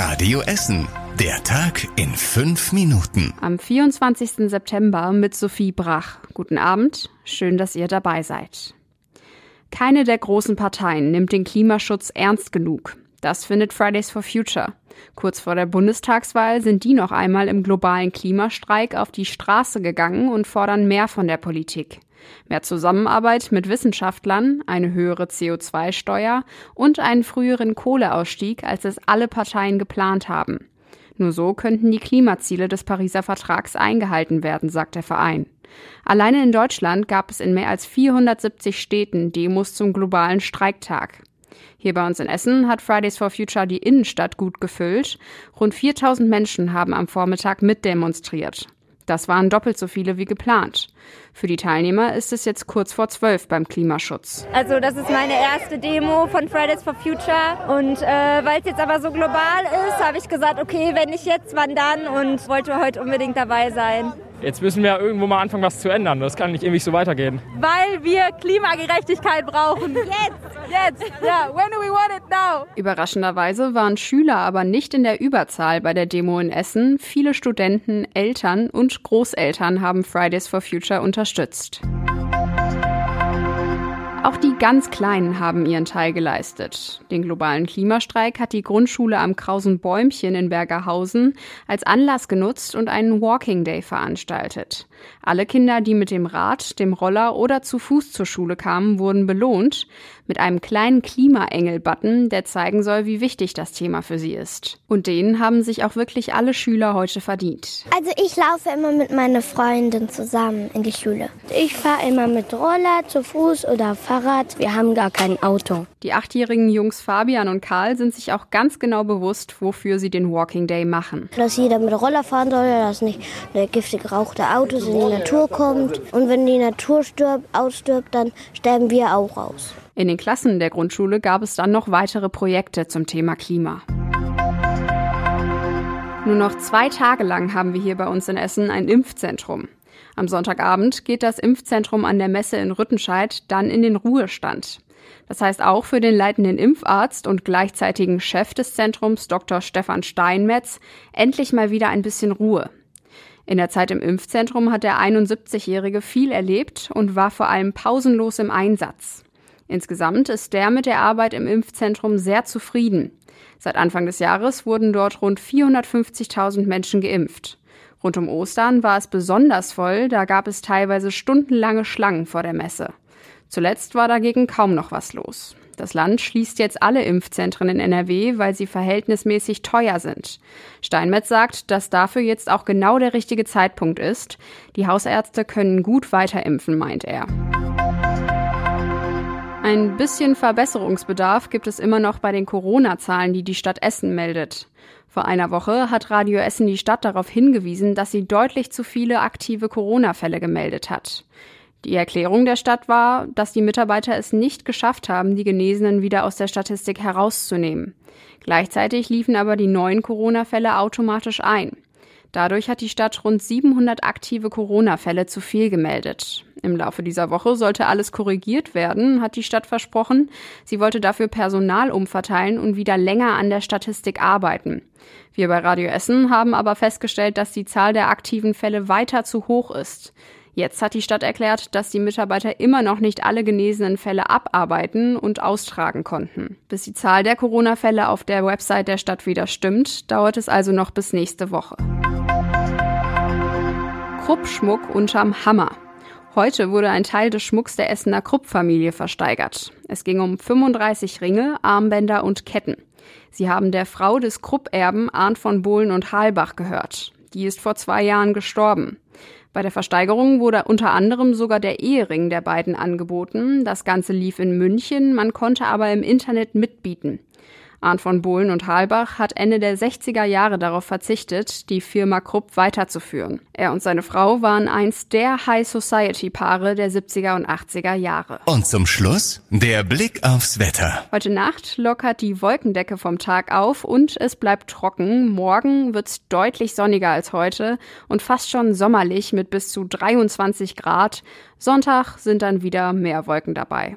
Radio Essen. Der Tag in fünf Minuten. Am 24. September mit Sophie Brach. Guten Abend, schön, dass ihr dabei seid. Keine der großen Parteien nimmt den Klimaschutz ernst genug. Das findet Fridays for Future. Kurz vor der Bundestagswahl sind die noch einmal im globalen Klimastreik auf die Straße gegangen und fordern mehr von der Politik. Mehr Zusammenarbeit mit Wissenschaftlern, eine höhere CO2-Steuer und einen früheren Kohleausstieg, als es alle Parteien geplant haben. Nur so könnten die Klimaziele des Pariser Vertrags eingehalten werden, sagt der Verein. Alleine in Deutschland gab es in mehr als 470 Städten Demos zum globalen Streiktag. Hier bei uns in Essen hat Fridays for Future die Innenstadt gut gefüllt. Rund 4000 Menschen haben am Vormittag mitdemonstriert. Das waren doppelt so viele wie geplant. Für die Teilnehmer ist es jetzt kurz vor zwölf beim Klimaschutz. Also das ist meine erste Demo von Fridays for Future und äh, weil es jetzt aber so global ist, habe ich gesagt, okay, wenn nicht jetzt, wann dann und wollte heute unbedingt dabei sein. Jetzt müssen wir irgendwo mal anfangen, was zu ändern. Das kann nicht ewig so weitergehen. Weil wir Klimagerechtigkeit brauchen. Jetzt! Jetzt! Ja, when do we want it now? Überraschenderweise waren Schüler aber nicht in der Überzahl bei der Demo in Essen. Viele Studenten, Eltern und Großeltern haben Fridays for Future unterstützt. Auch die ganz Kleinen haben ihren Teil geleistet. Den globalen Klimastreik hat die Grundschule am Krausen Bäumchen in Bergerhausen als Anlass genutzt und einen Walking Day veranstaltet. Alle Kinder, die mit dem Rad, dem Roller oder zu Fuß zur Schule kamen, wurden belohnt mit einem kleinen Klimaengel-Button, der zeigen soll, wie wichtig das Thema für sie ist. Und den haben sich auch wirklich alle Schüler heute verdient. Also ich laufe immer mit meiner Freundin zusammen in die Schule. Ich fahre immer mit Roller, zu Fuß oder Fahrrad. Wir haben gar kein Auto. Die achtjährigen Jungs Fabian und Karl sind sich auch ganz genau bewusst, wofür sie den Walking Day machen. Dass jeder mit Roller fahren soll, dass nicht der giftig gerauchte Autos in die Natur kommt. Und wenn die Natur stirbt, ausstirbt, dann sterben wir auch aus. In den Klassen der Grundschule gab es dann noch weitere Projekte zum Thema Klima. Nur noch zwei Tage lang haben wir hier bei uns in Essen ein Impfzentrum. Am Sonntagabend geht das Impfzentrum an der Messe in Rüttenscheid dann in den Ruhestand. Das heißt auch für den leitenden Impfarzt und gleichzeitigen Chef des Zentrums, Dr. Stefan Steinmetz, endlich mal wieder ein bisschen Ruhe. In der Zeit im Impfzentrum hat der 71-Jährige viel erlebt und war vor allem pausenlos im Einsatz. Insgesamt ist der mit der Arbeit im Impfzentrum sehr zufrieden. Seit Anfang des Jahres wurden dort rund 450.000 Menschen geimpft. Rund um Ostern war es besonders voll, da gab es teilweise stundenlange Schlangen vor der Messe. Zuletzt war dagegen kaum noch was los. Das Land schließt jetzt alle Impfzentren in NRW, weil sie verhältnismäßig teuer sind. Steinmetz sagt, dass dafür jetzt auch genau der richtige Zeitpunkt ist. Die Hausärzte können gut weiter meint er. Ein bisschen Verbesserungsbedarf gibt es immer noch bei den Corona-Zahlen, die die Stadt Essen meldet. Vor einer Woche hat Radio Essen die Stadt darauf hingewiesen, dass sie deutlich zu viele aktive Corona-Fälle gemeldet hat. Die Erklärung der Stadt war, dass die Mitarbeiter es nicht geschafft haben, die Genesenen wieder aus der Statistik herauszunehmen. Gleichzeitig liefen aber die neuen Corona-Fälle automatisch ein. Dadurch hat die Stadt rund 700 aktive Corona-Fälle zu viel gemeldet. Im Laufe dieser Woche sollte alles korrigiert werden, hat die Stadt versprochen. Sie wollte dafür Personal umverteilen und wieder länger an der Statistik arbeiten. Wir bei Radio Essen haben aber festgestellt, dass die Zahl der aktiven Fälle weiter zu hoch ist. Jetzt hat die Stadt erklärt, dass die Mitarbeiter immer noch nicht alle genesenen Fälle abarbeiten und austragen konnten. Bis die Zahl der Corona-Fälle auf der Website der Stadt wieder stimmt, dauert es also noch bis nächste Woche. Kruppschmuck unterm Hammer. Heute wurde ein Teil des Schmucks der Essener Krupp-Familie versteigert. Es ging um 35 Ringe, Armbänder und Ketten. Sie haben der Frau des Krupp-Erben Arndt von Bohlen und Halbach gehört. Die ist vor zwei Jahren gestorben. Bei der Versteigerung wurde unter anderem sogar der Ehering der beiden angeboten. Das Ganze lief in München, man konnte aber im Internet mitbieten. Arndt von Bohlen und Halbach hat Ende der 60er Jahre darauf verzichtet, die Firma Krupp weiterzuführen. Er und seine Frau waren einst der High-Society-Paare der 70er und 80er Jahre. Und zum Schluss der Blick aufs Wetter. Heute Nacht lockert die Wolkendecke vom Tag auf und es bleibt trocken. Morgen wird's deutlich sonniger als heute und fast schon sommerlich mit bis zu 23 Grad. Sonntag sind dann wieder mehr Wolken dabei.